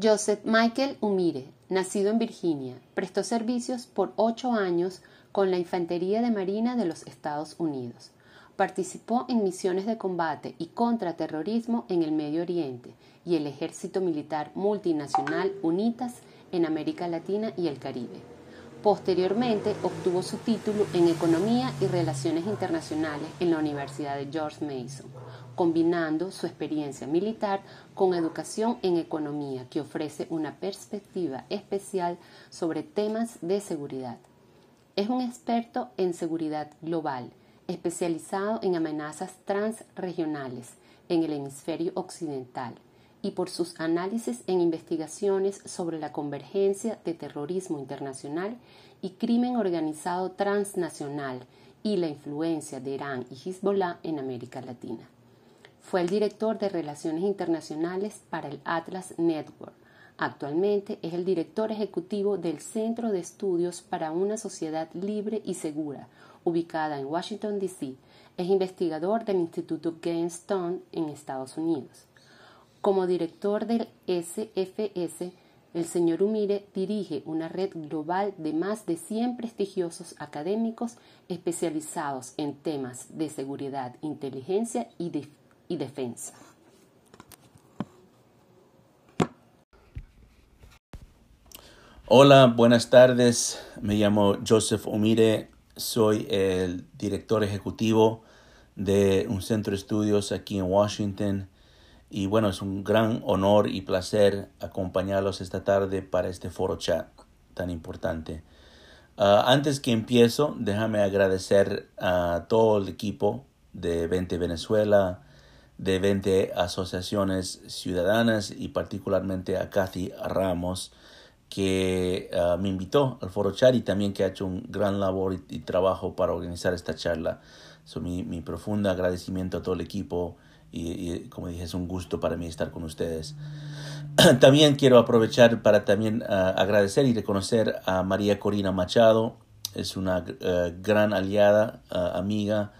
Joseph Michael Umire, nacido en Virginia, prestó servicios por ocho años con la Infantería de Marina de los Estados Unidos. Participó en misiones de combate y contraterrorismo en el Medio Oriente y el Ejército Militar Multinacional UNITAS en América Latina y el Caribe. Posteriormente obtuvo su título en Economía y Relaciones Internacionales en la Universidad de George Mason combinando su experiencia militar con educación en economía que ofrece una perspectiva especial sobre temas de seguridad. Es un experto en seguridad global, especializado en amenazas transregionales en el hemisferio occidental y por sus análisis en investigaciones sobre la convergencia de terrorismo internacional y crimen organizado transnacional y la influencia de Irán y Hezbollah en América Latina. Fue el director de Relaciones Internacionales para el Atlas Network. Actualmente es el director ejecutivo del Centro de Estudios para una Sociedad Libre y Segura, ubicada en Washington, D.C. Es investigador del Instituto Stone en Estados Unidos. Como director del SFS, el señor Umire dirige una red global de más de 100 prestigiosos académicos especializados en temas de seguridad, inteligencia y defensa. Hola, buenas tardes. Me llamo Joseph Omire. Soy el director ejecutivo de un centro de estudios aquí en Washington. Y bueno, es un gran honor y placer acompañarlos esta tarde para este foro chat tan importante. Ah, antes que empiezo, déjame agradecer a todo el equipo de 20 Venezuela, de 20 asociaciones ciudadanas y particularmente a Kathy Ramos que ah, me invitó al foro chat y también que ha hecho un gran labor y, trabajo para organizar esta charla. So, mi, mi, profundo agradecimiento a todo el equipo y, como dije es un gusto para mí estar con ustedes. también quiero aprovechar para también ah, agradecer y reconocer a María Corina Machado, es una ah, gran aliada, amiga,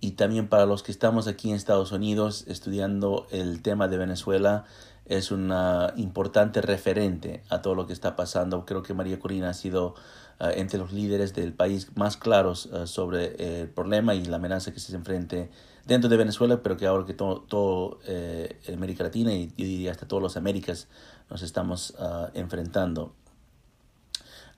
y también para los que estamos aquí en Estados Unidos estudiando el tema de Venezuela es una importante referente a todo lo que está pasando. Creo que María Corina ha sido uh, entre los líderes del país más claros uh, sobre el problema y la amenaza que se enfrente dentro de Venezuela, pero que ahora que todo, todo eh, América Latina y diría hasta todas las Américas nos estamos uh, enfrentando.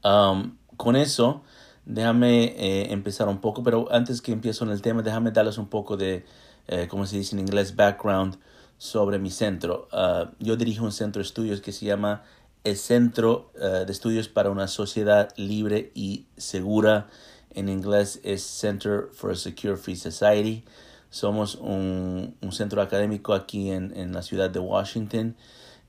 Um, con eso, Déjame eh, empezar un poco, pero antes que empiezo en el tema, déjame darles un poco de, eh, como se dice en inglés, background sobre mi centro. Uh, yo dirijo un centro de estudios que se llama el Centro uh, de Estudios para una Sociedad Libre y Segura. En inglés es Center for a Secure Free Society. Somos un, centro académico aquí en, en, la ciudad de Washington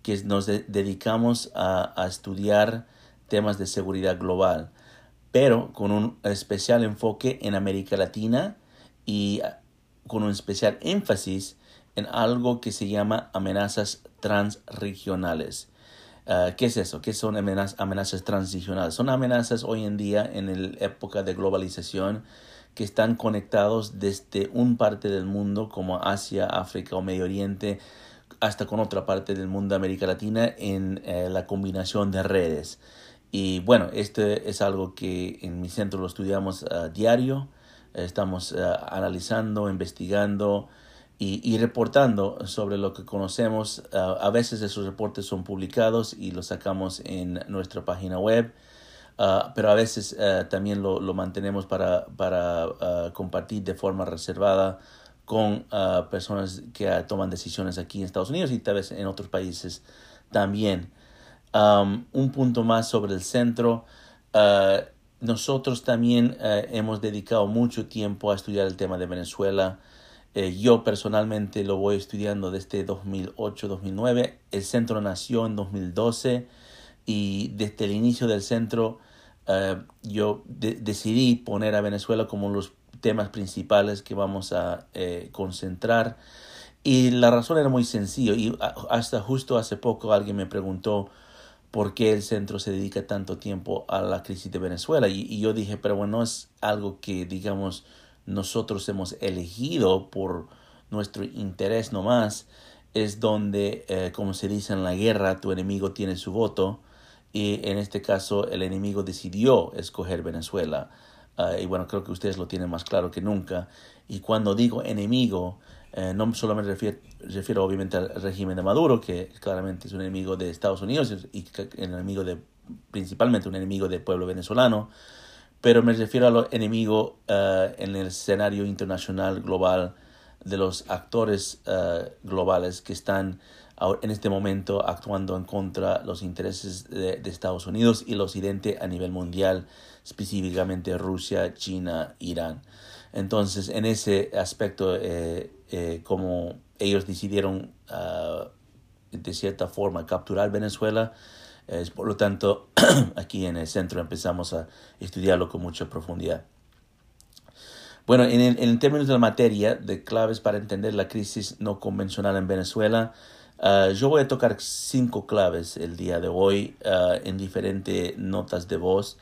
que nos de, dedicamos a, a estudiar temas de seguridad global pero con un especial enfoque en América Latina y ah, con un especial énfasis en algo que se llama amenazas transregionales. Uh, ¿Qué es eso? ¿Qué son amenazas, amenazas transregionales? Son amenazas hoy en día en la época de globalización que están conectados desde un parte del mundo como Asia, África o Medio Oriente hasta con otra parte del mundo, América Latina, en eh, la combinación de redes. Y bueno, este es algo que en mi centro lo estudiamos a diario, estamos analizando, investigando y, reportando sobre lo que conocemos. a veces esos reportes son publicados y los sacamos en nuestra página web. pero a veces también lo, mantenemos para, para compartir de forma reservada con personas que toman decisiones aquí en Estados Unidos y tal vez en otros países también. Um, un punto más sobre el centro. Uh, nosotros también uh, hemos dedicado mucho tiempo a estudiar el tema de Venezuela. Eh, yo personalmente lo voy estudiando desde 2008-2009. El centro nació en 2012 y desde el inicio del centro uh, yo decidí poner a Venezuela como los temas principales que vamos a eh, concentrar. Y la razón era muy sencilla y hasta justo hace poco alguien me preguntó por qué el centro se dedica tanto tiempo a la crisis de Venezuela. Y, yo dije, pero bueno, es algo que, digamos, nosotros hemos elegido por nuestro interés nomás. es donde, eh, como se dice en la guerra, tu enemigo tiene su voto y en este caso el enemigo decidió escoger Venezuela. Ah, y bueno, creo que ustedes lo tienen más claro que nunca. Y cuando digo enemigo, eh, no solo me refiero, refiero, obviamente al régimen de Maduro, que claramente es un enemigo de Estados Unidos y enemigo de, principalmente un enemigo del pueblo venezolano, pero me refiero a los enemigos eh, en el escenario internacional global de los actores uh, globales que están en este momento actuando en contra de los intereses de, Estados Unidos y el occidente a nivel mundial, específicamente Rusia, China, Irán. Entonces, en ese aspecto, eh, eh, como ellos decidieron uh, de cierta forma capturar Venezuela, por lo tanto, aquí en el centro empezamos a estudiarlo con mucha profundidad. Bueno, en, en, términos de la materia, de claves para entender la crisis no convencional en Venezuela, ah, yo voy a tocar cinco claves el día de hoy ah, en diferentes notas de voz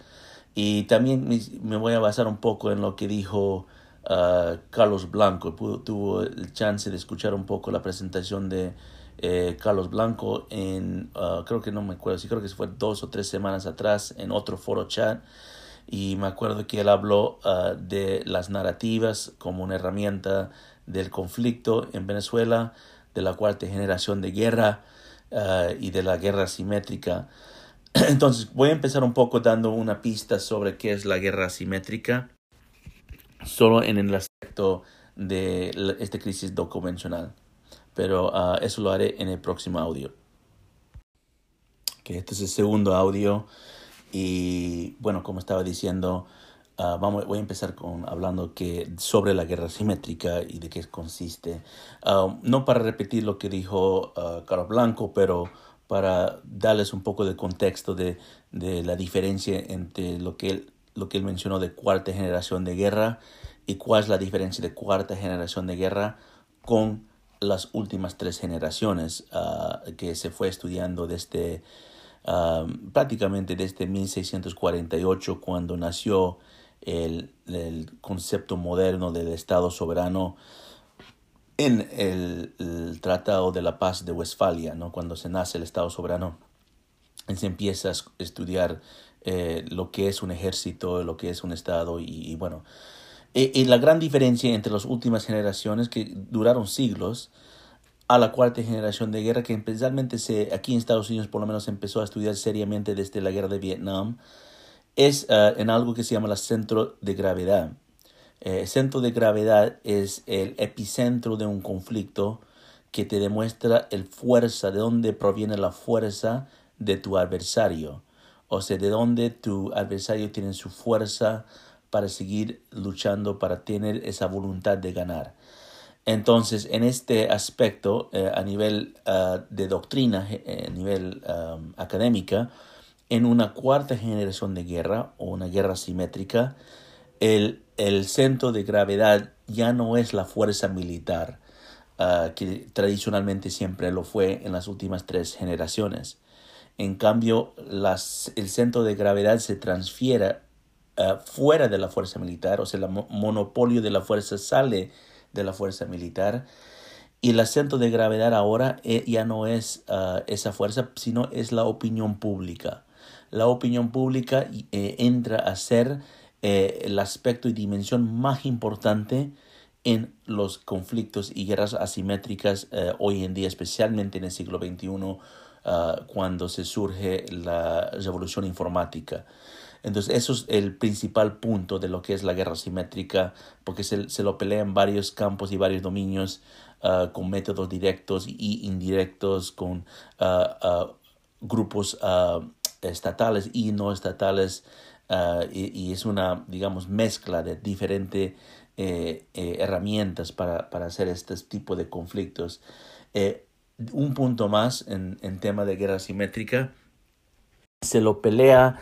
y también me, voy a basar un poco en lo que dijo uh, Carlos Blanco. tuvo el chance de escuchar un poco la presentación de eh, Carlos Blanco en, creo que no me acuerdo, sí creo que fue dos o tres semanas atrás en otro foro chat y me acuerdo que él habló ah, de las narrativas como una herramienta del conflicto en Venezuela, de la cuarta generación de guerra ah, y de la guerra simétrica. Entonces voy a empezar un poco dando una pista sobre qué es la guerra simétrica, solo en el aspecto de esta crisis no convencional, pero ah, eso lo haré en el próximo audio. este es el segundo audio y bueno, como estaba diciendo, uh, vamos, voy a empezar con hablando que sobre la guerra simétrica y de qué consiste. Uh, no para repetir lo que dijo uh, Carlos Blanco, pero para darles un poco de contexto de, de la diferencia entre lo que, él, lo que él mencionó de cuarta generación de guerra y cuál es la diferencia de cuarta generación de guerra con las últimas tres generaciones que se fue estudiando desde prácticamente desde 1648 cuando nació el, el, concepto moderno del Estado soberano en el, Tratado de la Paz de Westfalia, ¿no? cuando se nace el Estado soberano, se empieza a estudiar eh, lo que es un ejército, lo que es un Estado y, bueno, y, y, la gran diferencia entre las últimas generaciones que duraron siglos a la cuarta generación de guerra que especialmente se, aquí en Estados Unidos por lo menos empezó a estudiar seriamente desde la guerra de Vietnam, es uh, en algo que se llama el centro de gravedad. El eh, centro de gravedad es el epicentro de un conflicto que te demuestra el fuerza, de dónde proviene la fuerza de tu adversario. O sea, de dónde tu adversario tiene su fuerza para seguir luchando, para tener esa voluntad de ganar. Entonces, en este aspecto, eh, a nivel ah, de doctrina, eh, a nivel académica, en una cuarta generación de guerra o una guerra simétrica, el, el centro de gravedad ya no es la fuerza militar, ah, que tradicionalmente siempre lo fue en las últimas tres generaciones. En cambio, las, el centro de gravedad se transfiere ah, fuera de la fuerza militar, o sea, el monopolio de la fuerza sale de la fuerza militar. Y el acento de gravedad ahora eh, ya no es ah, esa fuerza, sino es la opinión pública. La opinión pública eh, entra a ser eh, el aspecto y dimensión más importante en los conflictos y guerras asimétricas hoy en día, especialmente en el siglo XXI, ah, cuando se surge la revolución informática. Entonces, eso es el principal punto de lo que es la guerra simétrica, porque se, se lo pelea en varios campos y varios dominios, uh, con métodos directos y indirectos, con uh, grupos estatales y no estatales, y, y, es una, digamos, mezcla de diferentes eh, eh, herramientas para, para, hacer este tipo de conflictos. Eh, un punto más en, en tema de guerra simétrica, se lo pelea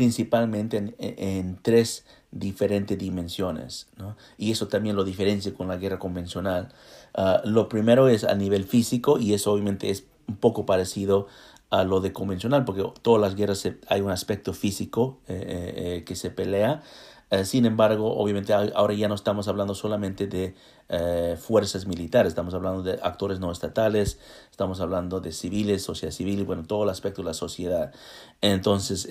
principalmente en, tres diferentes dimensiones, ¿no? y eso también lo diferencia con la guerra convencional. Ah, lo primero es a nivel físico, y eso obviamente es un poco parecido a lo de convencional, porque todas las guerras hay un aspecto físico eh, eh, eh, que se pelea. Eh, sin embargo, obviamente ahora ya no estamos hablando solamente de eh, fuerzas militares, estamos hablando de actores no estatales, estamos hablando de civiles, sociedad civil, bueno, todo el aspecto de la sociedad. Entonces,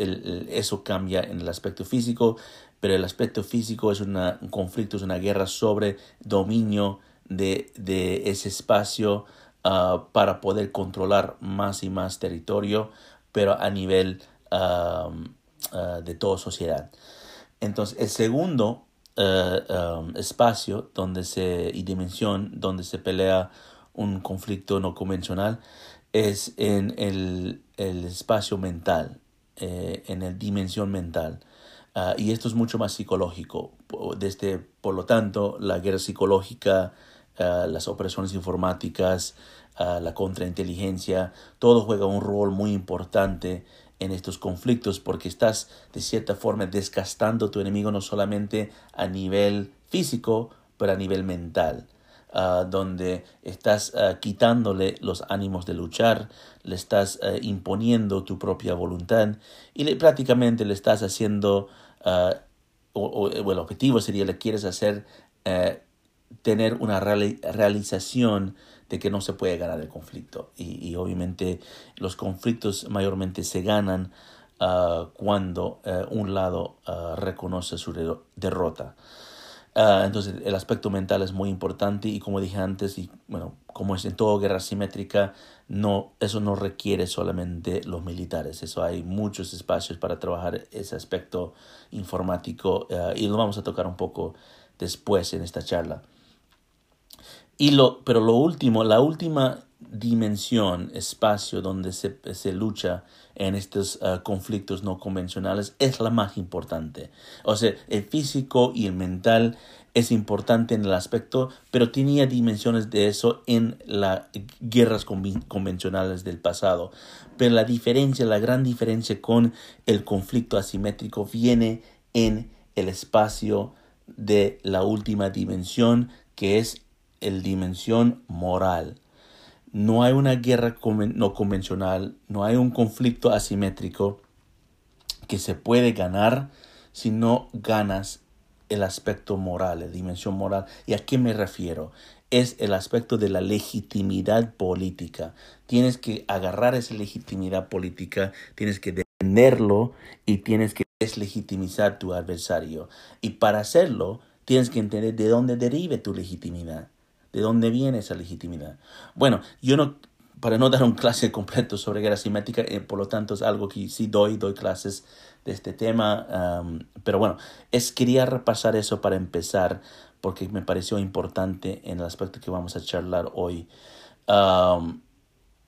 eso cambia en el aspecto físico, pero el aspecto físico es un conflicto, es una guerra sobre dominio de, ese espacio ah, para poder controlar más y más territorio, pero a nivel ah, de toda sociedad. Entonces, el segundo eh, um, espacio donde se, y dimensión donde se pelea un conflicto no convencional es en el, espacio mental, eh, en la dimensión mental. Ah, y esto es mucho más psicológico. Desde, por lo tanto, la guerra psicológica, ah, las operaciones informáticas, ah, la contrainteligencia, todo juega un rol muy importante en estos conflictos porque estás de cierta forma desgastando a tu enemigo no solamente a nivel físico, pero a nivel mental. Ah, donde estás ah, quitándole los ánimos de luchar, le estás ah, imponiendo tu propia voluntad y le, prácticamente le estás haciendo, o, el objetivo sería, le quieres hacer eh, tener una realización de que no se puede ganar el conflicto. Y, obviamente los conflictos mayormente se ganan ah, cuando eh, un lado ah, reconoce su derrota. Ah, entonces el aspecto mental es muy importante y como dije antes, y bueno, como es en toda guerra simétrica, no, eso no requiere solamente los militares, eso hay muchos espacios para trabajar ese aspecto informático y lo vamos a tocar un poco después en esta charla. Y lo, pero lo último, la última dimensión, espacio donde se, se lucha en estos ah, conflictos no convencionales es la más importante. O sea, el físico y el mental es importante en el aspecto, pero tenía dimensiones de eso en las guerras convencionales del pasado. Pero la diferencia, la gran diferencia con el conflicto asimétrico viene en el espacio de la última dimensión, que es el dimensión moral. No hay una guerra no convencional, no hay un conflicto asimétrico que se puede ganar si no ganas el aspecto moral, la dimensión moral. ¿Y a qué me refiero? Es el aspecto de la legitimidad política. Tienes que agarrar esa legitimidad política, tienes que defenderlo y tienes que deslegitimizar tu adversario. Y para hacerlo, tienes que entender de dónde derive tu legitimidad. ¿De dónde viene esa legitimidad? Bueno, yo no, para no dar un clase completo sobre guerra simétrica, eh, por lo tanto es algo que sí doy, doy clases de este tema, pero bueno, es, quería repasar eso para empezar, porque me pareció importante en el aspecto que vamos a charlar hoy.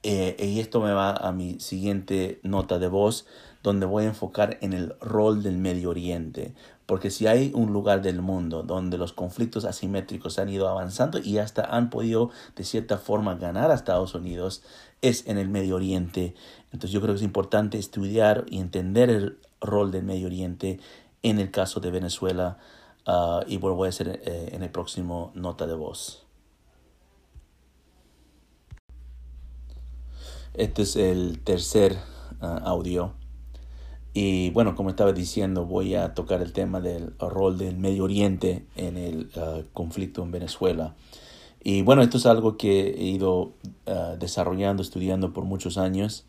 Eh, y esto me va a mi siguiente nota de voz, donde voy a enfocar en el rol del Medio Oriente, porque si hay un lugar del mundo donde los conflictos asimétricos han ido avanzando y hasta han podido de cierta forma ganar a Estados Unidos, es en el Medio Oriente. Entonces yo creo que es importante estudiar y entender el rol del Medio Oriente en el caso de Venezuela ah, y bueno, voy a hacer eh, en el próximo nota de voz. Este es el tercer ah, audio y bueno, como estaba diciendo, voy a tocar el tema del rol del Medio Oriente en el uh, conflicto en Venezuela. Y bueno, esto es algo que he ido uh, desarrollando, estudiando por muchos años.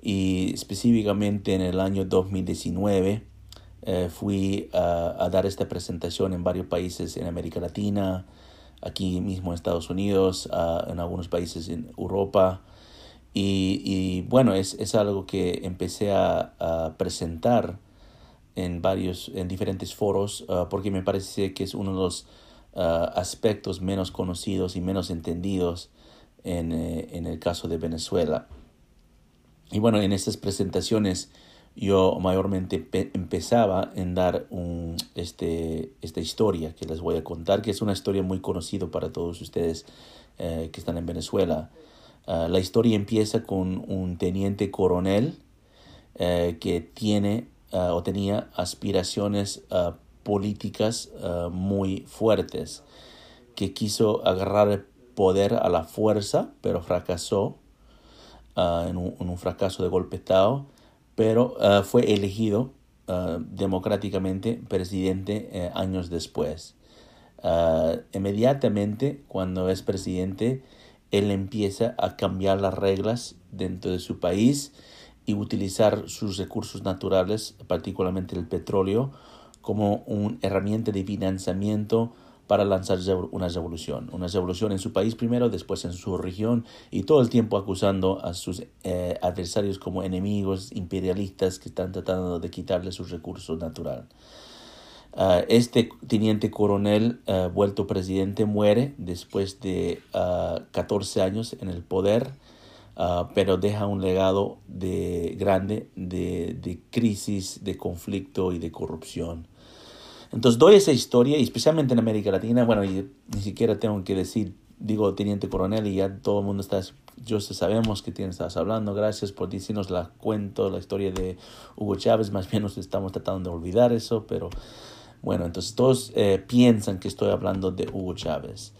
Y específicamente en el año 2019 uh, fui a dar esta presentación en varios países en América Latina, aquí mismo en Estados Unidos, en algunos países en Europa y, bueno, es, es, algo que empecé a, presentar en varios, en diferentes foros, ah, porque me parece que es uno de los ah, aspectos menos conocidos y menos entendidos en, eh, en, el caso de Venezuela. Y bueno, en estas presentaciones yo mayormente empezaba en dar un, este, esta historia que les voy a contar, que es una historia muy conocida para todos ustedes eh, que están en Venezuela. Ah, la historia empieza con un teniente coronel eh, que tiene ah, o tenía aspiraciones ah, políticas muy fuertes, que quiso agarrar el poder a la fuerza, pero fracasó en un, fracaso de golpe pero fue elegido democráticamente presidente años después. inmediatamente cuando es presidente, él empieza a cambiar las reglas dentro de su país y utilizar sus recursos naturales, particularmente el petróleo, como una herramienta de financiamiento para lanzar una revolución. Una revolución en su país primero, después en su región y todo el tiempo acusando a sus eh, adversarios como enemigos imperialistas que están tratando de quitarle sus recursos naturales. Ah, este teniente coronel uh, vuelto presidente muere después de 14 ah, años en el poder, pero deja un legado de, grande de, de, crisis, de conflicto y de corrupción. Entonces doy esa historia, y especialmente en América Latina, bueno, ni siquiera tengo que decir, digo teniente coronel y ya todo el mundo está, yo sé, sabemos que tienes, estás hablando, gracias por decirnos la cuento, la historia de Hugo Chávez, más bien nos estamos tratando de olvidar eso, pero bueno, entonces todos eh, piensan que estoy hablando de Hugo Chávez,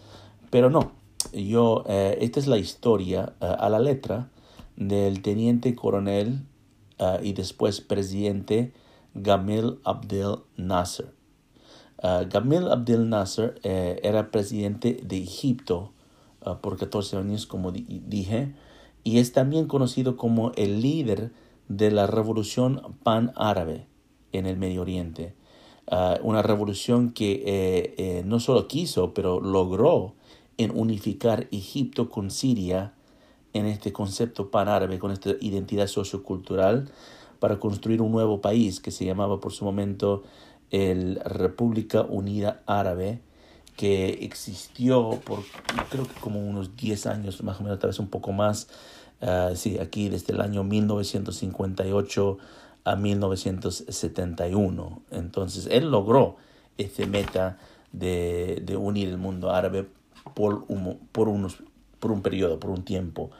pero no. Yo, eh, esta es la historia eh, a la letra del teniente coronel y después presidente Gamil Abdel Nasser. Gamil Abdel Nasser era presidente de Egipto por 14 años, como dije, y es también conocido como el líder de la revolución pan-árabe en el Medio Oriente. Ah, una revolución que eh, eh, no solo quiso, pero logró en unificar Egipto con Siria en este concepto panárabe, con esta identidad sociocultural, para construir un nuevo país que se llamaba por su momento el República Unida Árabe, que existió por creo que como unos 10 años, más o menos, tal vez un poco más, uh, sí, aquí desde el año 1958 a 1971. Entonces él logró ese meta de, de unir el mundo árabe por un, por unos, por un periodo, por un tiempo.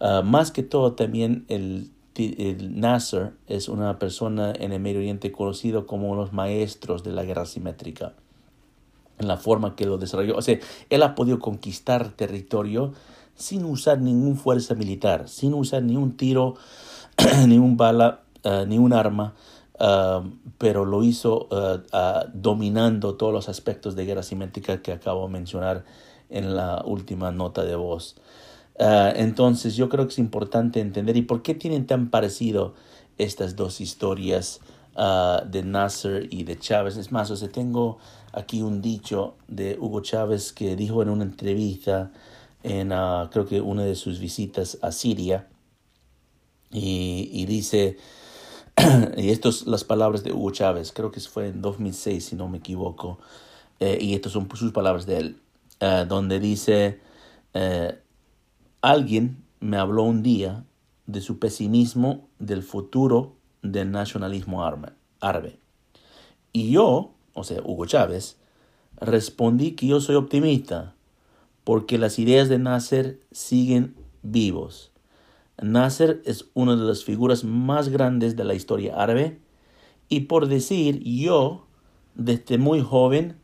Ah, más que todo también el, el Nasser es una persona en el Medio Oriente conocido como los maestros de la guerra simétrica en la forma que lo desarrolló. O sea, él ha podido conquistar territorio sin usar ninguna fuerza militar, sin usar ni un tiro, ni un bala eh, ni un arma, eh, pero lo hizo eh, dominando todos los aspectos de guerra simétrica que acabo de mencionar en la última nota de voz. entonces yo creo que es importante entender y por qué tienen tan parecido estas dos historias de Nasser y de Chávez. Es más, o sea, tengo aquí un dicho de Hugo Chávez que dijo en una entrevista en ah, creo que una de sus visitas a Siria y, y dice y estas son las palabras de Hugo Chávez, creo que fue en 2006, si no me equivoco, eh, y estas son sus palabras de él, eh, donde dice, eh, alguien me habló un día de su pesimismo del futuro del nacionalismo árabe. Y yo, o sea, Hugo Chávez, respondí que yo soy optimista, porque las ideas de Nasser siguen vivos Nasser es una de las figuras más grandes de la historia árabe y por decir yo, desde muy joven,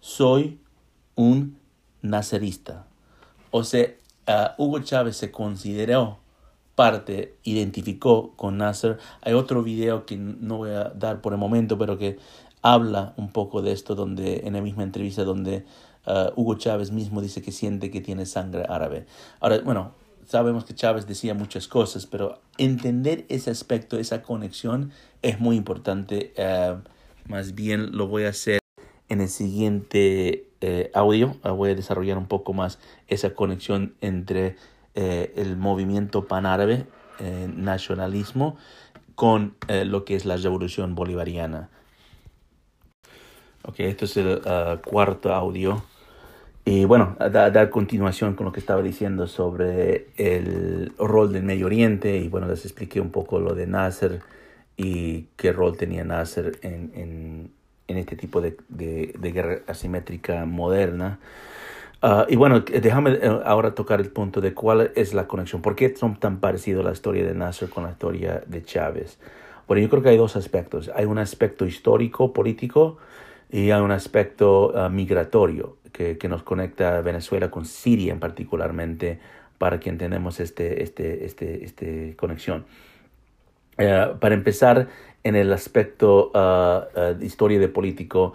soy un nacerista. O sea, Hugo Chávez se consideró parte, identificó con Nasser. Hay otro video que no voy a dar por el momento, pero que habla un poco de esto, donde en la misma entrevista donde uh, Hugo Chávez mismo dice que siente que tiene sangre árabe. Ahora, bueno, sabemos que Chávez decía muchas cosas, pero entender ese aspecto, esa conexión es muy importante. Eh, más bien lo voy a hacer en el siguiente eh, audio. Ah, voy a desarrollar un poco más esa conexión entre eh, el movimiento panárabe, nacionalismo, con lo que es la revolución bolivariana. Ok, esto es el ah, cuarto audio. Y bueno, a dar continuación con lo que estaba diciendo sobre el rol del Medio Oriente y bueno, les expliqué un poco lo de Nasser y qué rol tenía Nasser en, en, en este tipo de, de, de, guerra asimétrica moderna. Uh, y bueno, déjame eh, ahora tocar el punto de cuál es la conexión, por qué son tan parecidos la historia de Nasser con la historia de Chávez. Bueno, yo creo que hay dos aspectos. Hay un aspecto histórico, político, y hay un aspecto uh, migratorio que, nos conecta Venezuela con Siria en particularmente para que entendamos este, este, este, este conexión. Uh, para empezar, en el aspecto ah, ah, de historia de político.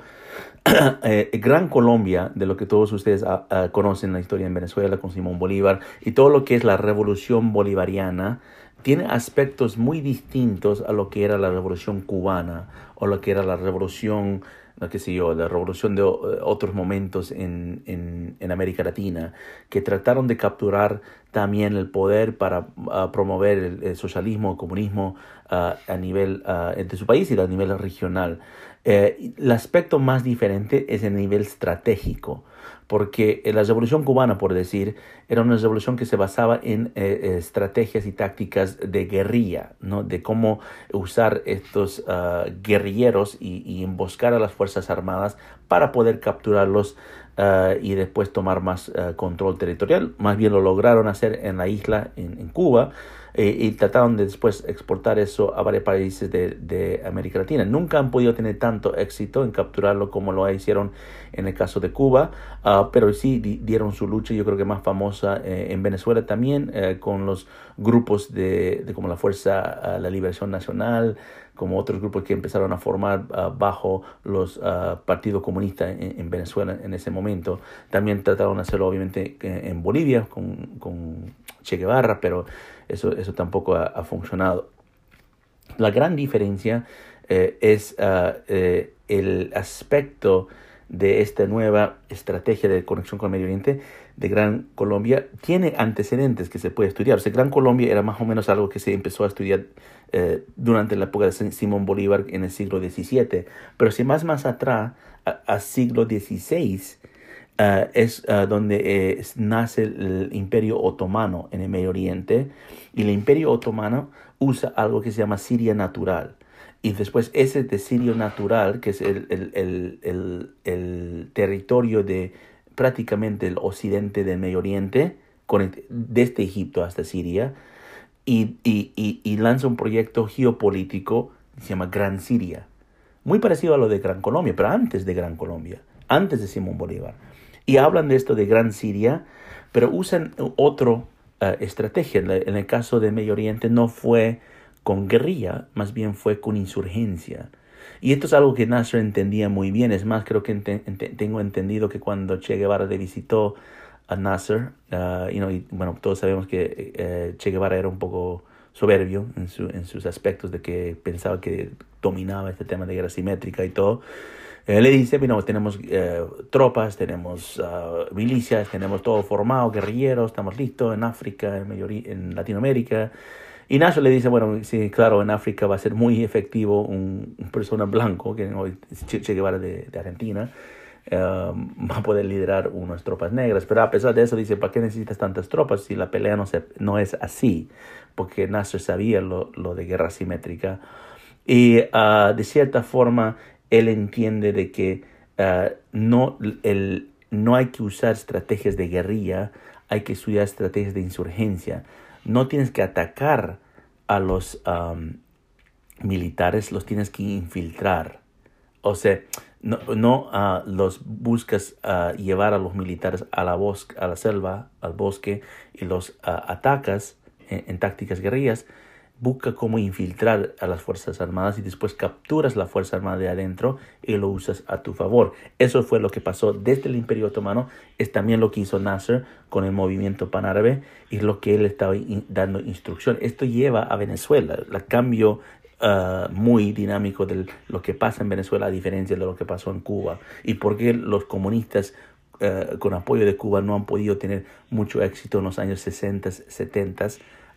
Eh, Gran Colombia, de lo que todos ustedes ah, conocen la historia en Venezuela con Simón Bolívar y todo lo que es la revolución bolivariana, tiene aspectos muy distintos a lo que era la revolución cubana o lo que era la revolución qué sé yo, la revolución de otros momentos en, en, América Latina, que trataron de capturar también el poder para ah, promover el, socialismo, el comunismo ah, a nivel uh, de su país y a nivel regional. Eh, el aspecto más diferente es el nivel estratégico porque la revolución cubana, por decir, era una revolución que se basaba en eh, estrategias y tácticas de guerrilla, ¿no? de cómo usar estos ah, guerrilleros y, emboscar a las Fuerzas Armadas para poder capturarlos ah, y después tomar más ah, control territorial. Más bien lo lograron hacer en la isla, en Cuba, eh, y trataron de después exportar eso a varios países de, de, América Latina. Nunca han podido tener tanto éxito en capturarlo como lo hicieron en el caso de Cuba, uh, pero sí dieron su lucha, yo creo que más famosa eh, en Venezuela también, eh, con los grupos de, como la Fuerza uh, la Liberación Nacional, como otros grupos que empezaron a formar uh, bajo los partidos comunistas en, en, Venezuela en ese momento. También trataron de hacerlo obviamente en Bolivia con, con Che Guevara, pero eso, eso tampoco ha, funcionado. La gran diferencia eh, es ah, eh, el aspecto de esta nueva estrategia de conexión con el Medio Oriente de Gran Colombia tiene antecedentes que se puede estudiar. O sea, Gran Colombia era más o menos algo que se empezó a estudiar eh, durante la época de Simón Bolívar en el siglo XVII. Pero si más más atrás, a, siglo XVI, es donde nace el Imperio Otomano en el Medio Oriente y el imperio otomano usa algo que se llama Siria natural. Y después ese de Siria natural, que es el, el, el, el, territorio de prácticamente el occidente del Medio Oriente, desde Egipto hasta Siria, y, y, y, lanza un proyecto geopolítico que se llama Gran Siria. Muy parecido a lo de Gran Colombia, pero antes de Gran Colombia, antes de Simón Bolívar. Y hablan de esto de Gran Siria, pero usan otro estrategia. En el caso de Medio Oriente no fue con guerrilla, más bien fue con insurgencia. Y esto es algo que Nasser entendía muy bien. Es más, creo que tengo entendido que cuando Che Guevara le visitó a Nasser, uh, y bueno, todos sabemos que eh, Che Guevara era un poco soberbio en, su, en sus aspectos de que pensaba que dominaba este tema de guerra simétrica y todo. Le dice, bueno, tenemos eh, tropas, tenemos uh, milicias, tenemos todo formado, guerrilleros, estamos listos en África, en, en Latinoamérica. Y Nacho le dice, bueno, sí, claro, en África va a ser muy efectivo un, persona blanco, que hoy Che, Guevara de, Argentina, um, va a poder liderar unas tropas negras. Pero a pesar de eso, dice, ¿para qué necesitas tantas tropas si la pelea no, se, no es así? Porque Nasser sabía lo, lo de guerra simétrica. Y uh, de cierta forma, él entiende de que ah, no, el, no hay que usar estrategias de guerrilla, hay que estudiar estrategias de insurgencia. No tienes que atacar a los militares, los tienes que infiltrar. O sea, no, no ah, los buscas uh, llevar a los militares a la, a la selva, al bosque, y los atacas en, en tácticas guerrillas, busca cómo infiltrar a las Fuerzas Armadas y después capturas la Fuerza Armada de adentro y lo usas a tu favor. Eso fue lo que pasó desde el Imperio Otomano, es también lo que hizo Nasser con el movimiento panárabe y lo que él estaba dando instrucción. Esto lleva a Venezuela, el cambio uh, muy dinámico de lo que pasa en Venezuela a diferencia de lo que pasó en Cuba y por qué los comunistas uh, con apoyo de Cuba no han podido tener mucho éxito en los años 60, 70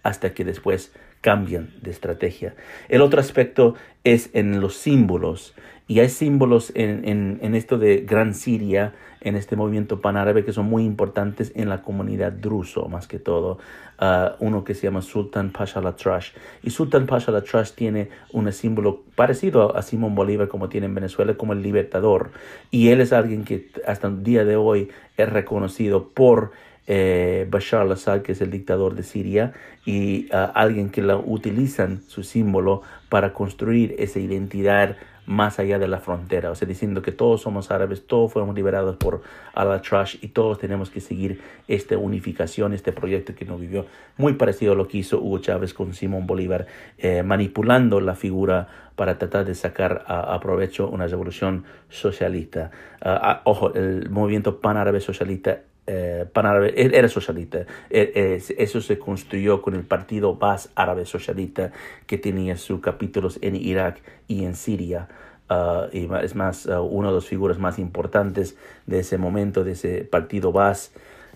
hasta que después cambian de estrategia. El otro aspecto es en los símbolos. Y hay símbolos en, en, esto de Gran Siria, en este movimiento panárabe, que son muy importantes en la comunidad druso, más que todo. Uh, uno que se llama Sultan Pasha Trash. Y Sultan Pasha Trash tiene un símbolo parecido a Simón Bolívar, como tiene en Venezuela, como el libertador. Y él es alguien que hasta el día de hoy es reconocido por eh, Bashar al-Assad, que es el dictador de Siria, y alguien que la utilizan su símbolo para construir esa identidad más allá de la frontera, o sea, diciendo que todos somos árabes, todos fuimos liberados por al-Trash y todos tenemos que seguir esta unificación, este proyecto que nos vivió, muy parecido a lo que hizo Hugo Chávez con Simón Bolívar, eh, manipulando la figura para tratar de sacar a, provecho una revolución socialista. Ah, ah, ojo, el movimiento pan-árabe socialista eh, pan-árabe era socialista. E, eso se construyó con el partido Bas Árabe Socialista que tenía sus capítulos en Irak y en Siria. Ah, y es más, uh, una de las figuras más importantes de ese momento, de ese partido Bas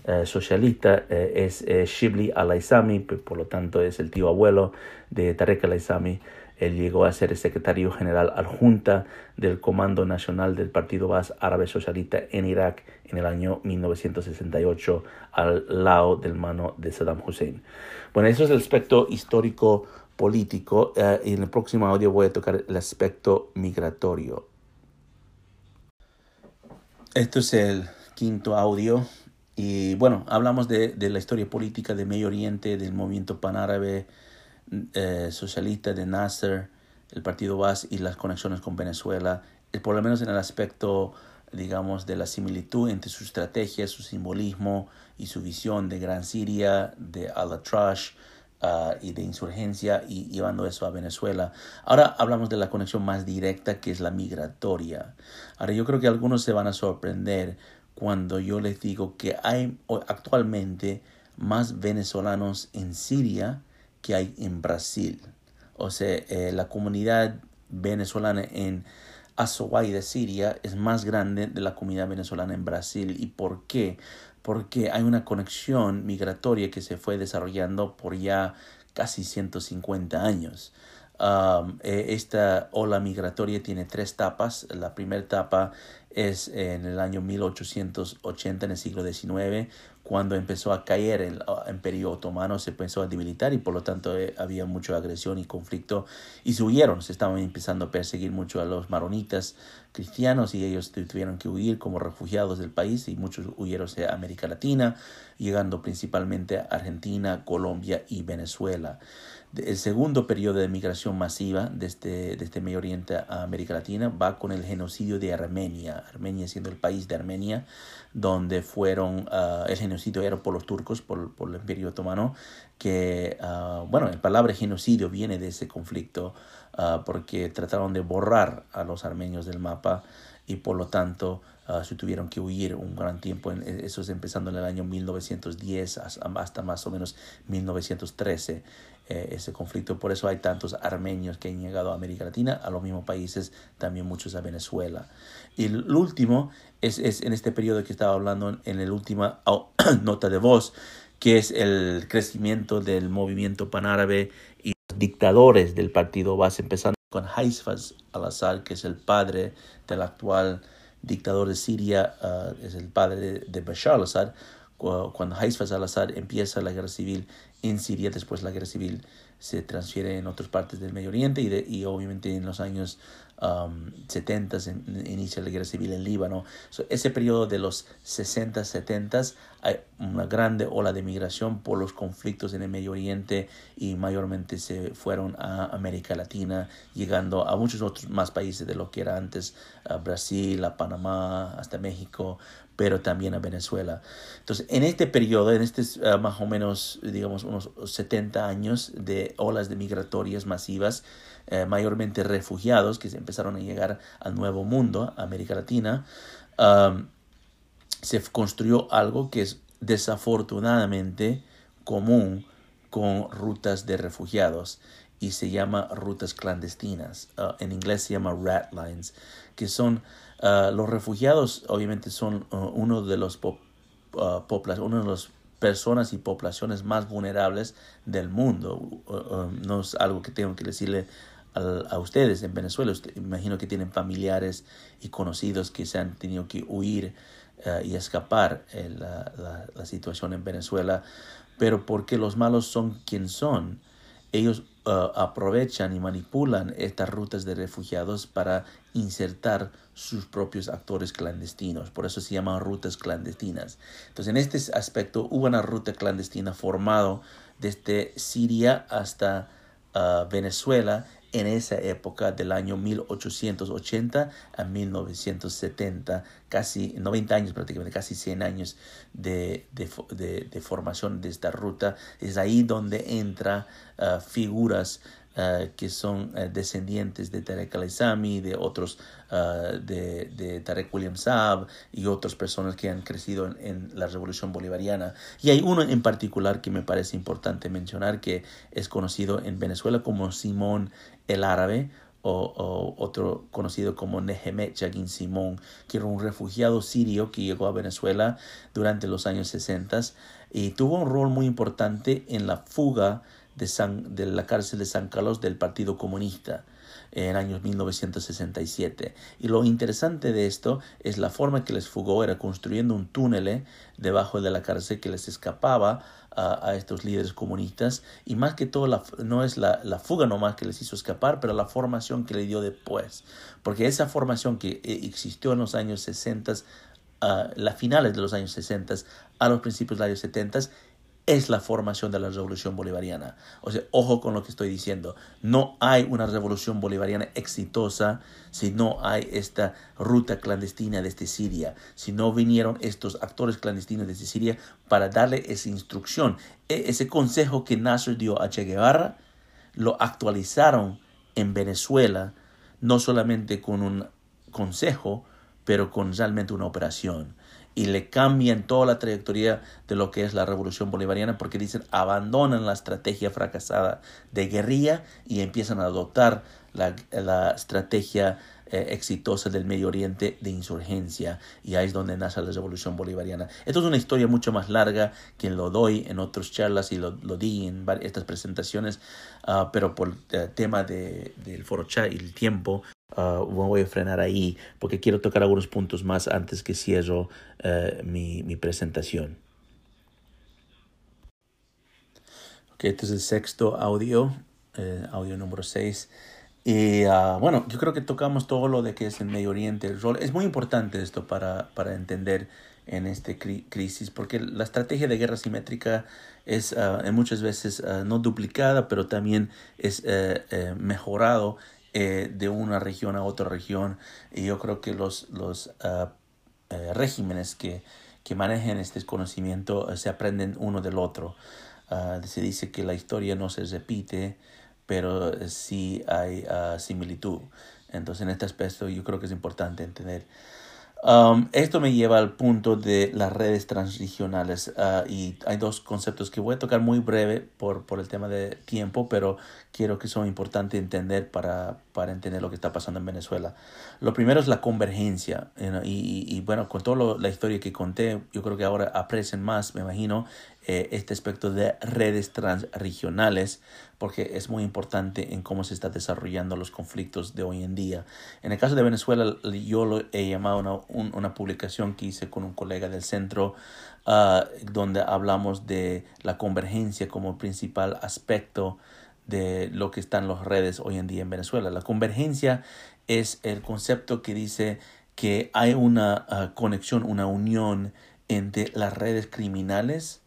eh, socialista, eh, es Shibli al-Aizami, por lo tanto es el tío abuelo de Tarek al-Aizami. Él llegó a ser el secretario general adjunta del Comando Nacional del Partido Bas Árabe Socialista en Irak en el año 1968 al lado del mano de Saddam Hussein. Bueno, eso es el aspecto histórico político eh, y en el próximo audio voy a tocar el aspecto migratorio. Esto es el quinto audio y bueno, hablamos de, de la historia política de Medio Oriente, del movimiento panárabe eh, socialista de Nasser, el partido Bas y las conexiones con Venezuela, por lo menos en el aspecto, digamos, de la similitud entre su estrategia, su simbolismo y su visión de Gran Siria, de Al-Atrash ah, y de insurgencia y llevando eso a Venezuela. Ahora hablamos de la conexión más directa que es la migratoria. Ahora yo creo que algunos se van a sorprender cuando yo les digo que hay actualmente más venezolanos en Siria que hay en Brasil. O sea, eh, la comunidad venezolana en Azoway de Siria es más grande de la comunidad venezolana en Brasil. ¿Y por qué? Porque hay una conexión migratoria que se fue desarrollando por ya casi 150 años. Um, eh, esta ola migratoria tiene tres etapas. La primera etapa es en el año 1880, en el siglo XIX, cuando empezó a caer el imperio otomano, se empezó a debilitar y por lo tanto eh, había mucha agresión y conflicto y se huyeron, se estaban empezando a perseguir mucho a los maronitas cristianos y ellos tuvieron que huir como refugiados del país y muchos huyeron a América Latina, llegando principalmente a Argentina, Colombia y Venezuela. El segundo periodo de migración masiva desde, desde Medio Oriente a América Latina va con el genocidio de Armenia, Armenia siendo el país de Armenia, donde fueron, uh, el genocidio era por los turcos, por, por el imperio otomano, que, uh, bueno, la palabra genocidio viene de ese conflicto uh, porque trataron de borrar a los armenios del mapa y por lo tanto se tuvieron que huir un gran tiempo, en, eso es empezando en el año 1910 hasta más o menos 1913 eh, ese conflicto. Por eso hay tantos armenios que han llegado a América Latina, a los mismos países, también muchos a Venezuela. Y el último es, es en este periodo que estaba hablando en la última nota de voz, que es el crecimiento del movimiento panárabe y los dictadores del partido base, empezando con Haifaz al-Assad, que es el padre del actual dictador de Siria, ah, es el padre de, Bashar al-Assad. Cuando Haifaz al-Assad empieza la guerra civil en Siria, después la guerra civil se transfiere en otras partes del Medio Oriente y, de, y obviamente en los años um, 70 se inicia la guerra civil en Líbano. ese periodo de los 60, 70 hay una grande ola de migración por los conflictos en el Medio Oriente y mayormente se fueron a América Latina, llegando a muchos otros más países de lo que era antes, a Brasil, a Panamá, hasta México, pero también a Venezuela. Entonces, en este periodo, en este uh, más o menos, digamos, unos 70 años de olas de migratorias masivas, eh, mayormente refugiados que se empezaron a llegar al Nuevo Mundo, América Latina, um, se construyó algo que es desafortunadamente común con rutas de refugiados y se llama rutas clandestinas. Uh, en inglés se llama rat lines, que son uh, los refugiados, obviamente son uno de los uno de los personas y poblaciones más vulnerables del mundo. no es algo que tengo que decirle a, ustedes en Venezuela. imagino que tienen familiares y conocidos que se han tenido que huir eh, y escapar eh, la, situación en Venezuela, pero porque los malos son quien son, ellos uh, aprovechan y manipulan estas rutas de refugiados para insertar sus propios actores clandestinos. Por eso se llaman rutas clandestinas. Entonces, en este aspecto hubo una ruta clandestina formada desde Siria hasta Venezuela en esa época del año 1880 a 1970, casi 90 años prácticamente, casi 100 años de, de, formación de esta ruta. Es ahí donde entra uh, figuras uh, que son uh, descendientes de Tarek al-Isami, de otros, de, de, Tarek William Saab y otras personas que han crecido en, en, la revolución bolivariana. Y hay uno en particular que me parece importante mencionar que es conocido en Venezuela como Simón el árabe o, otro conocido como Nehemet Chagin Simón, que era un refugiado sirio que llegó a Venezuela durante los años 60 y tuvo un rol muy importante en la fuga de, la cárcel de San Carlos del Partido Comunista en años 1967. Y lo interesante de esto es la forma que les fugó era construyendo un túnel eh, debajo de la cárcel que les escapaba a, estos líderes comunistas y más que todo no es la, la, fuga nomás que les hizo escapar, pero la formación que le dio después. Porque esa formación que eh, existió en los años 60, a las finales de los años 60 a los principios de los años 70, es la formación de la revolución bolivariana. O sea, ojo con lo que estoy diciendo. No hay una revolución bolivariana exitosa si no hay esta ruta clandestina desde Siria, si no vinieron estos actores clandestinos desde Siria para darle esa instrucción. E, ese consejo que Nasser dio a Che Guevara, lo actualizaron en Venezuela, no solamente con un consejo, pero con realmente una operación y le cambian toda la trayectoria de lo que es la revolución bolivariana porque dicen abandonan la estrategia fracasada de guerrilla y empiezan a adoptar la, estrategia eh, exitosa del Medio Oriente de insurgencia y ahí es donde nace la revolución bolivariana. Esto es una historia mucho más larga que lo doy en otras charlas y lo, di en estas presentaciones, uh, pero por el tema de, del foro chat y el tiempo Uh, voy a frenar ahí porque quiero tocar algunos puntos más antes que cierro uh, mi, mi, presentación. Okay, este es el sexto audio, eh, audio número 6. Y uh, bueno, yo creo que tocamos todo lo de que es el Medio Oriente, el rol. Es muy importante esto para, para entender en esta crisis, porque la estrategia de guerra simétrica es muchas veces no duplicada, pero también es eh, mejorado eh, de una región a otra región. Y yo creo que los, los uh, uh, regímenes que, que manejan este conocimiento uh, se aprenden uno del otro. se dice que la historia no se repite, pero sí hay similitud. Entonces, en este aspecto yo creo que es importante entender Um, esto me lleva al punto de las redes transregionales uh, y hay dos conceptos que voy a tocar muy breve por, por el tema de tiempo, pero quiero que son importantes entender para, para entender lo que está pasando en Venezuela. Lo primero es la convergencia y, y, bueno, con toda la historia que conté, yo creo que ahora aprecian más, me imagino, eh, este aspecto de redes transregionales porque es muy importante en cómo se está desarrollando los conflictos de hoy en día. En el caso de Venezuela, yo lo he llamado una, publicación que hice con un colega del centro uh, donde hablamos de la convergencia como principal aspecto de lo que están las redes hoy en día en Venezuela. La convergencia es el concepto que dice que hay una uh, conexión, una unión entre las redes criminales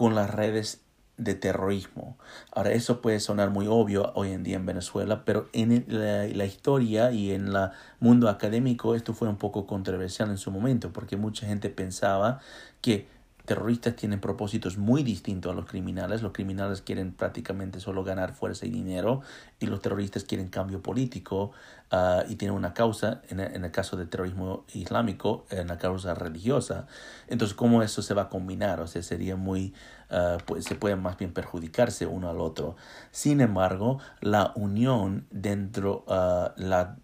con las redes de terrorismo. Ahora, eso puede sonar muy obvio hoy en día en Venezuela, pero en la, historia y en el mundo académico esto fue un poco controversial en su momento, porque mucha gente pensaba que terroristas tienen propósitos muy distintos a los criminales. Los criminales quieren prácticamente solo ganar fuerza y dinero y los terroristas quieren cambio político uh, y tienen una causa, en, en, el caso del terrorismo islámico, una causa religiosa. Entonces, ¿cómo eso se va a combinar? O sea, sería muy, uh, pues, se puede más bien perjudicarse uno al otro. Sin embargo, la unión dentro uh, la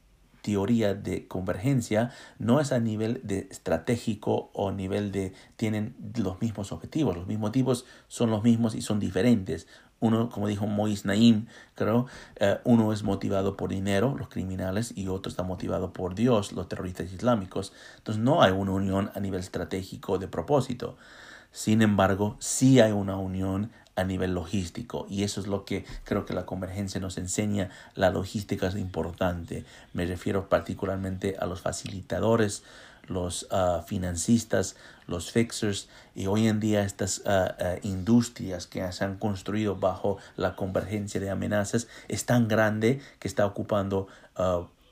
teoría de convergencia no es a nivel de estratégico o nivel de tienen los mismos objetivos. Los mismos motivos son los mismos y son diferentes. Uno, como dijo Mois Naim, creo, eh, uno es motivado por dinero, los criminales, y otro está motivado por Dios, los terroristas islámicos. Entonces no hay una unión a nivel estratégico de propósito. Sin embargo, sí hay una unión a nivel logístico y eso es lo que creo que la convergencia nos enseña. La logística es importante. Me refiero particularmente a los facilitadores, los uh, financistas, los fixers y hoy en día estas uh, uh, industrias que se han construido bajo la convergencia de amenazas es tan grande que está ocupando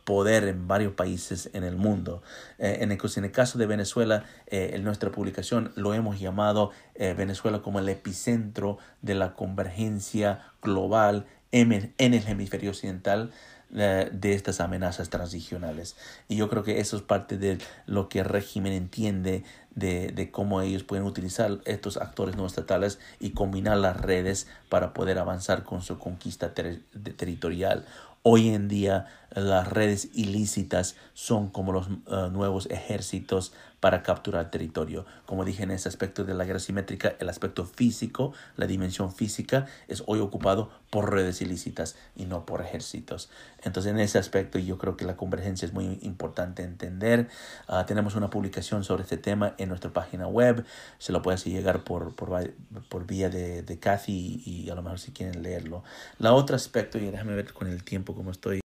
poder en varios países en el mundo. Eh, en, el, en, el, caso de Venezuela, eh, en nuestra publicación lo hemos llamado eh, Venezuela como el epicentro de la convergencia global en, el hemisferio occidental de estas amenazas transregionales. Y yo creo que eso es parte de lo que el régimen entiende de, de cómo ellos pueden utilizar estos actores no estatales y combinar las redes para poder avanzar con su conquista ter territorial. Hoy en día las redes ilícitas son como los uh, nuevos ejércitos para capturar territorio. Como dije en ese aspecto de la guerra simétrica, el aspecto físico, la dimensión física es hoy ocupado por redes ilícitas y no por ejércitos. Entonces en ese aspecto yo creo que la convergencia es muy importante entender. Uh, tenemos una publicación sobre este tema en nuestra página web. Se lo puede hacer llegar por, por, por vía de, de Cathy y, y a lo mejor si quieren leerlo. La otro aspecto, y déjame ver con el tiempo cómo estoy.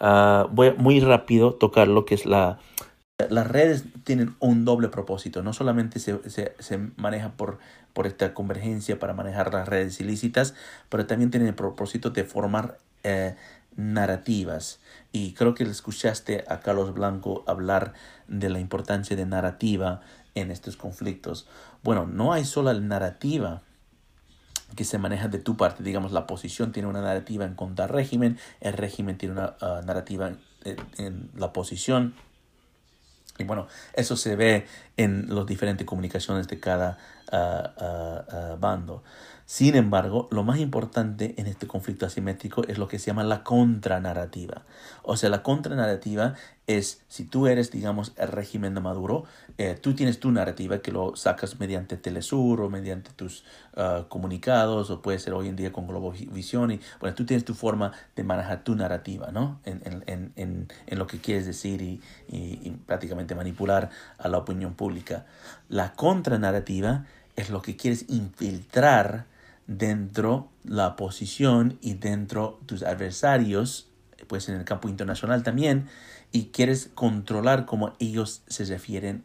Uh, voy muy rápido tocar lo que es la... Las redes tienen un doble propósito, no solamente se, maneja por, esta convergencia para manejar las redes ilícitas, pero también tienen el propósito de formar eh, narrativas. Y creo que escuchaste a Carlos Blanco hablar de la importancia de narrativa en estos conflictos. Bueno, no hay sola narrativa que se maneja de tu parte. Digamos, la posición tiene una narrativa en contra régimen, el régimen tiene una uh, narrativa en, en, la posición. Y bueno, eso se ve en las diferentes comunicaciones de cada uh, uh, bando. Sin embargo, lo más importante en este conflicto asimétrico es lo que se llama la contranarrativa. O sea, la contranarrativa es, si tú eres, digamos, el régimen de Maduro, eh, tú tienes tu narrativa que lo sacas mediante Telesur o mediante tus uh, comunicados, o puede ser hoy en día con Globovisión, y bueno, tú tienes tu forma de manejar tu narrativa, ¿no? En, en, en, en lo que quieres decir y, y, y prácticamente manipular a la opinión pública. La contranarrativa es lo que quieres infiltrar dentro la posición y dentro tus adversarios, pues en el campo internacional también, y quieres controlar cómo ellos se refieren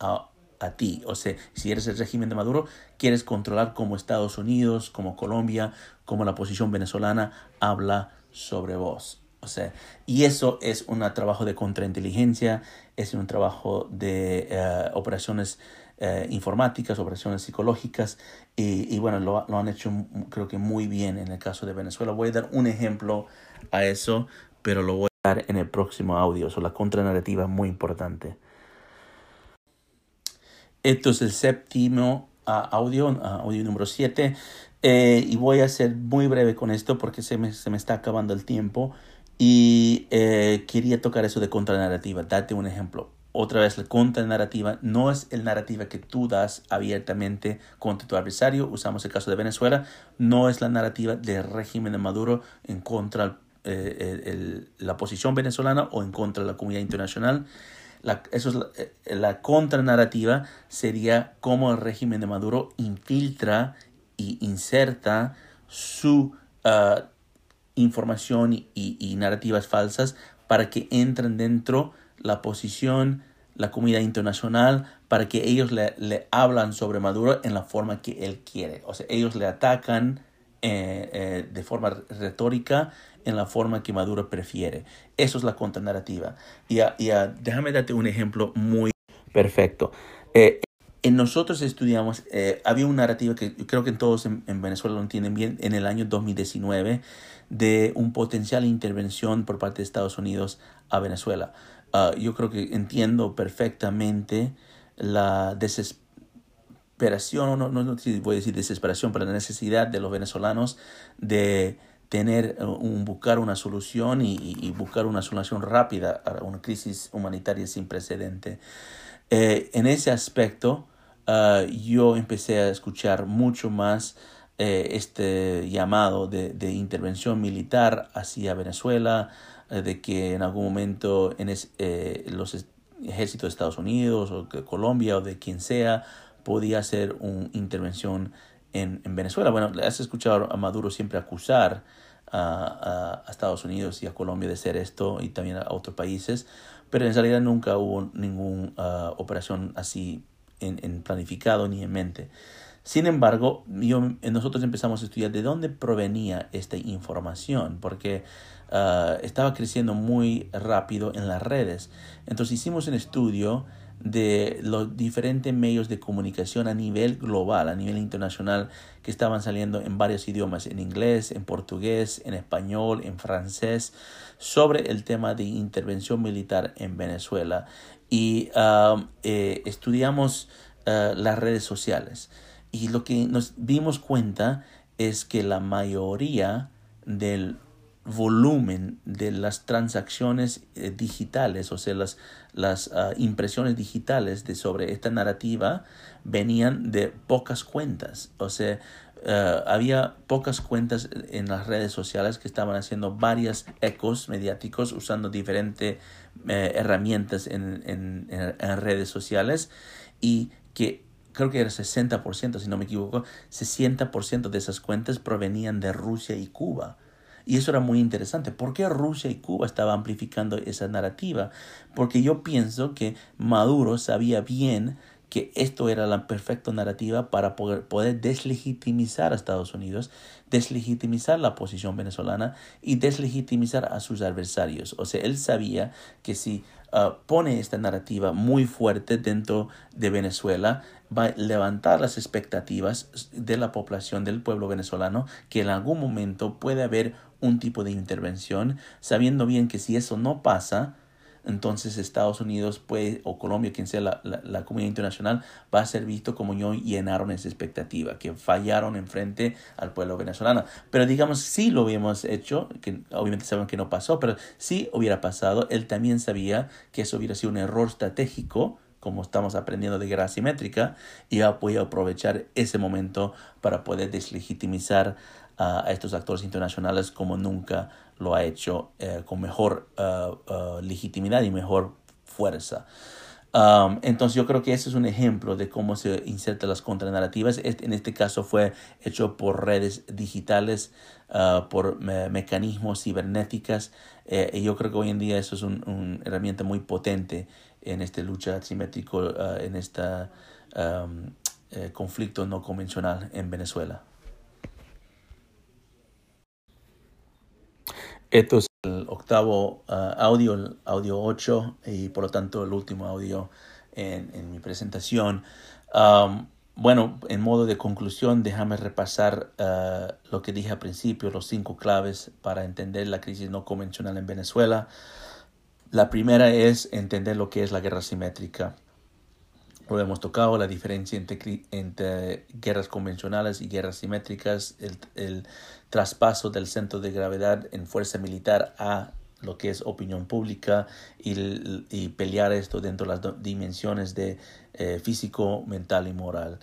a, a ti. O sea, si eres el régimen de Maduro, quieres controlar cómo Estados Unidos, como Colombia, como la posición venezolana habla sobre vos. O sea, y eso es un trabajo de contrainteligencia, es un trabajo de uh, operaciones eh, informáticas, operaciones psicológicas y, y bueno, lo, lo, han hecho creo que muy bien en el caso de Venezuela. Voy a dar un ejemplo a eso, pero lo voy en el próximo audio. So, la contranarrativa es muy importante. Esto es el séptimo uh, audio, uh, audio número 7. Eh, y voy a ser muy breve con esto porque se me, se me está acabando el tiempo. Y eh, quería tocar eso de contranarrativa. Date un ejemplo otra vez la contranarrativa no es el narrativa que tú das abiertamente contra tu adversario. Usamos el caso de Venezuela. No es la narrativa del régimen de Maduro en contra eh, la posición venezolana o en contra de la comunidad internacional. La, eso es la, eh, contranarrativa sería cómo el régimen de Maduro infiltra y inserta su uh, información y, narrativas falsas para que entren dentro la posición, la comunidad internacional, para que ellos le, le hablan sobre Maduro en la forma que él quiere. O sea, ellos le atacan eh, de forma retórica en la forma que Maduro prefiere. Eso es la contranarrativa. Y, a, y a, déjame darte un ejemplo muy perfecto. Eh, en nosotros estudiamos, eh, había una narrativa que creo que todos en, en, Venezuela lo entienden bien, en el año 2019, de un potencial intervención por parte de Estados Unidos a Venezuela. Uh, yo creo que entiendo perfectamente la desesperación, no, no, no voy a decir desesperación, pero la necesidad de los venezolanos de tener un, buscar una solución y, buscar una solución rápida a una crisis humanitaria sin precedente. Eh, en ese aspecto, uh, yo empecé a escuchar mucho más eh, este llamado de, intervención militar hacia Venezuela, eh, de que en algún momento en eh, los ejércitos de Estados Unidos o Colombia o de quien sea podía hacer una intervención en, en Venezuela. Bueno, has escuchado a Maduro siempre acusar a, a, Estados Unidos y a Colombia de ser esto y también a otros países, pero en realidad nunca hubo ninguna uh, operación así en, en, planificado ni en mente. Sin embargo, yo, nosotros empezamos a estudiar de dónde provenía esta información, porque uh, estaba creciendo muy rápido en las redes. Entonces hicimos un estudio de los diferentes medios de comunicación a nivel global, a nivel internacional, que estaban saliendo en varios idiomas, en inglés, en portugués, en español, en francés, sobre el tema de intervención militar en Venezuela. Y um, eh, estudiamos uh, las redes sociales. Y lo que nos dimos cuenta es que la mayoría del volumen de las transacciones eh, digitales, o sea, las, las uh, impresiones digitales de sobre esta narrativa venían de pocas cuentas. O sea, uh, había pocas cuentas en las redes sociales que estaban haciendo varias ecos mediáticos usando diferentes eh, herramientas en, en, en redes sociales y que creo que era 60%, si no me equivoco, 60% de esas cuentas provenían de Rusia y Cuba. Y eso era muy interesante. ¿Por qué Rusia y Cuba estaban amplificando esa narrativa? Porque yo pienso que Maduro sabía bien que esto era la perfecta narrativa para poder, poder, deslegitimizar a Estados Unidos, deslegitimizar la posición venezolana y deslegitimizar a sus adversarios. O sea, él sabía que si uh, pone esta narrativa muy fuerte dentro de Venezuela, va a levantar las expectativas de la población del pueblo venezolano que en algún momento puede haber un tipo de intervención, sabiendo bien que si eso no pasa, entonces Estados Unidos puede, o Colombia, quien sea la, la, comunidad internacional, va a ser visto como yo llenaron esa expectativa, que fallaron en frente al pueblo venezolano. Pero digamos, si lo hubiéramos hecho, que obviamente saben que no pasó, pero si hubiera pasado, él también sabía que eso hubiera sido un error estratégico, como estamos aprendiendo de guerra asimétrica, y ha podido aprovechar ese momento para poder deslegitimizar a estos actores internacionales como nunca lo ha hecho eh, con mejor eh, eh, legitimidad y mejor fuerza. Um, entonces yo creo que ese es un ejemplo de cómo se insertan las contranarrativas. Este, en este caso fue hecho por redes digitales, uh, por mecanismos cibernéticas. y yo creo que hoy en día eso es una herramienta muy potente en esta lucha asimétrica, uh, en este um, conflicto no convencional en Venezuela. Esto es el octavo uh, audio, el audio 8, y por lo tanto el último audio en, en mi presentación. Um, bueno, en modo de conclusión, déjame repasar uh, lo que dije al principio, los cinco claves para entender la crisis no convencional en Venezuela. La primera es entender lo que es la guerra simétrica. Lo hemos tocado, la diferencia entre, guerras convencionales y guerras simétricas, el, el traspaso del centro de gravedad en fuerza militar a lo que es opinión pública y, y pelear esto dentro de las dimensiones de eh, físico, mental y moral.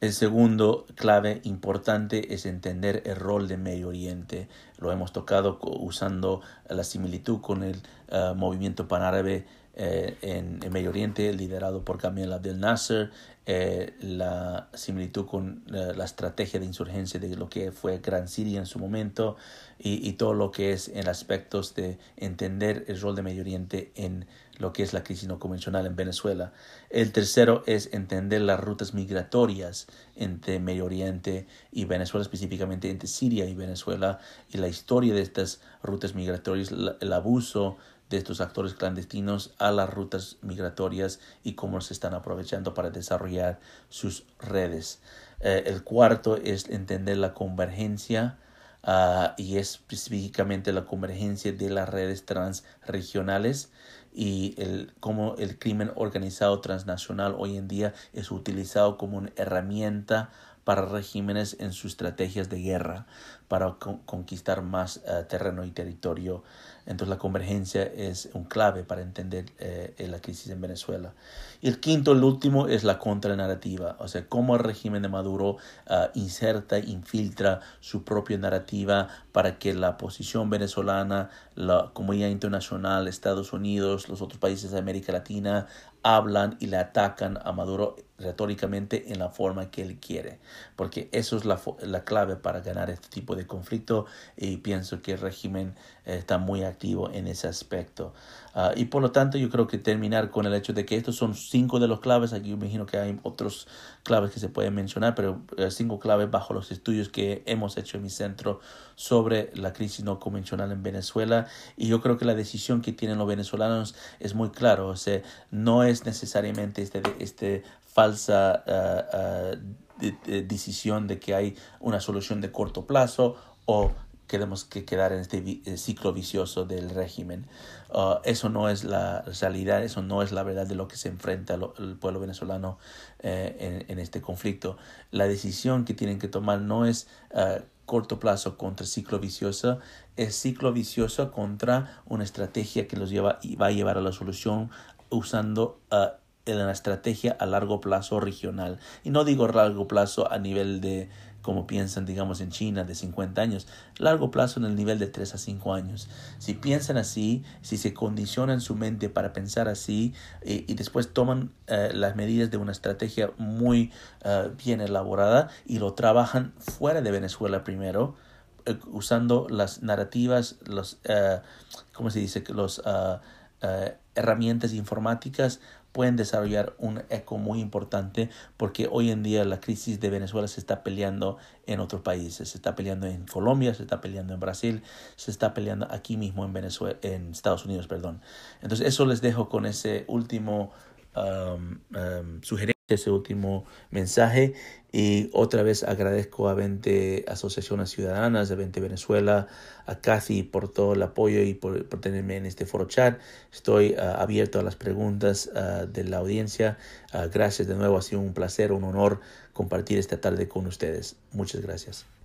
El segundo clave importante es entender el rol de Medio Oriente. Lo hemos tocado usando la similitud con el uh, movimiento panárabe eh, en, Medio Oriente, liderado por Gamal Abdel Nasser, eh, la similitud con eh, la estrategia de insurgencia de lo que fue Gran Siria en su momento y, y, todo lo que es en aspectos de entender el rol de Medio Oriente en lo que es la crisis no convencional en Venezuela. El tercero es entender las rutas migratorias entre Medio Oriente y Venezuela, específicamente entre Siria y Venezuela, y la historia de estas rutas migratorias, el abuso de estos actores clandestinos a las rutas migratorias y cómo se están aprovechando para desarrollar sus redes. Eh, el cuarto es entender la convergencia uh, y específicamente la convergencia de las redes transregionales y el, cómo el crimen organizado transnacional hoy en día es utilizado como una herramienta para regímenes en sus estrategias de guerra. Para conquistar más eh, terreno y territorio. Entonces la convergencia es un clave para entender eh, la crisis en Venezuela. Y el quinto, el último, es la contranarrativa, o sea, cómo el régimen de Maduro uh, inserta, infiltra su propia narrativa para que la posición venezolana, la comunidad internacional, Estados Unidos, los otros países de América Latina hablan y le atacan a Maduro retóricamente en la forma que él quiere, porque eso es la, la clave para ganar este tipo de conflicto y pienso que el régimen eh, está muy activo en ese aspecto. Uh, y por lo tanto yo creo que terminar con el hecho de que estos son cinco de los claves, aquí imagino que hay otros claves que se pueden mencionar, pero uh, cinco claves bajo los estudios que hemos hecho en mi centro sobre la crisis no convencional en Venezuela. Y yo creo que la decisión que tienen los venezolanos es muy claro, o sea, no es necesariamente este, este falsa uh, decisión de que hay una solución de corto plazo o tenemos que quedar en este eh, ciclo vicioso del régimen. Uh, eso no es la realidad, eso no es la verdad de lo que se enfrenta el pueblo venezolano eh, en, este conflicto. La decisión que tienen que tomar no es uh, corto plazo contra ciclo vicioso, es ciclo vicioso contra una estrategia que los lleva y va a llevar a la solución usando uh, la estrategia a largo plazo regional. Y no digo largo plazo a nivel de como piensan, digamos, en China de 50 años, largo plazo en el nivel de 3 a 5 años. Si piensan así, si se condicionan su mente para pensar así y, después toman eh, las medidas de una estrategia muy eh, bien elaborada y lo trabajan fuera de Venezuela primero, eh, usando las narrativas, los, ¿cómo se dice? Los herramientas informáticas pueden desarrollar un eco muy importante porque hoy en día la crisis de Venezuela se está peleando en otros países, se está peleando en Colombia, se está peleando en Brasil, se está peleando aquí mismo en Venezuela, en Estados Unidos, perdón. Entonces eso les dejo con ese último um, um, ese último mensaje y otra vez agradezco a 20 asociaciones ciudadanas de 20 Venezuela, a Cathy por todo el apoyo y por, tenerme en este foro chat. Estoy uh, abierto a las preguntas uh, de la audiencia. Uh, gracias de nuevo, ha sido un placer, un honor compartir esta tarde con ustedes. Muchas gracias.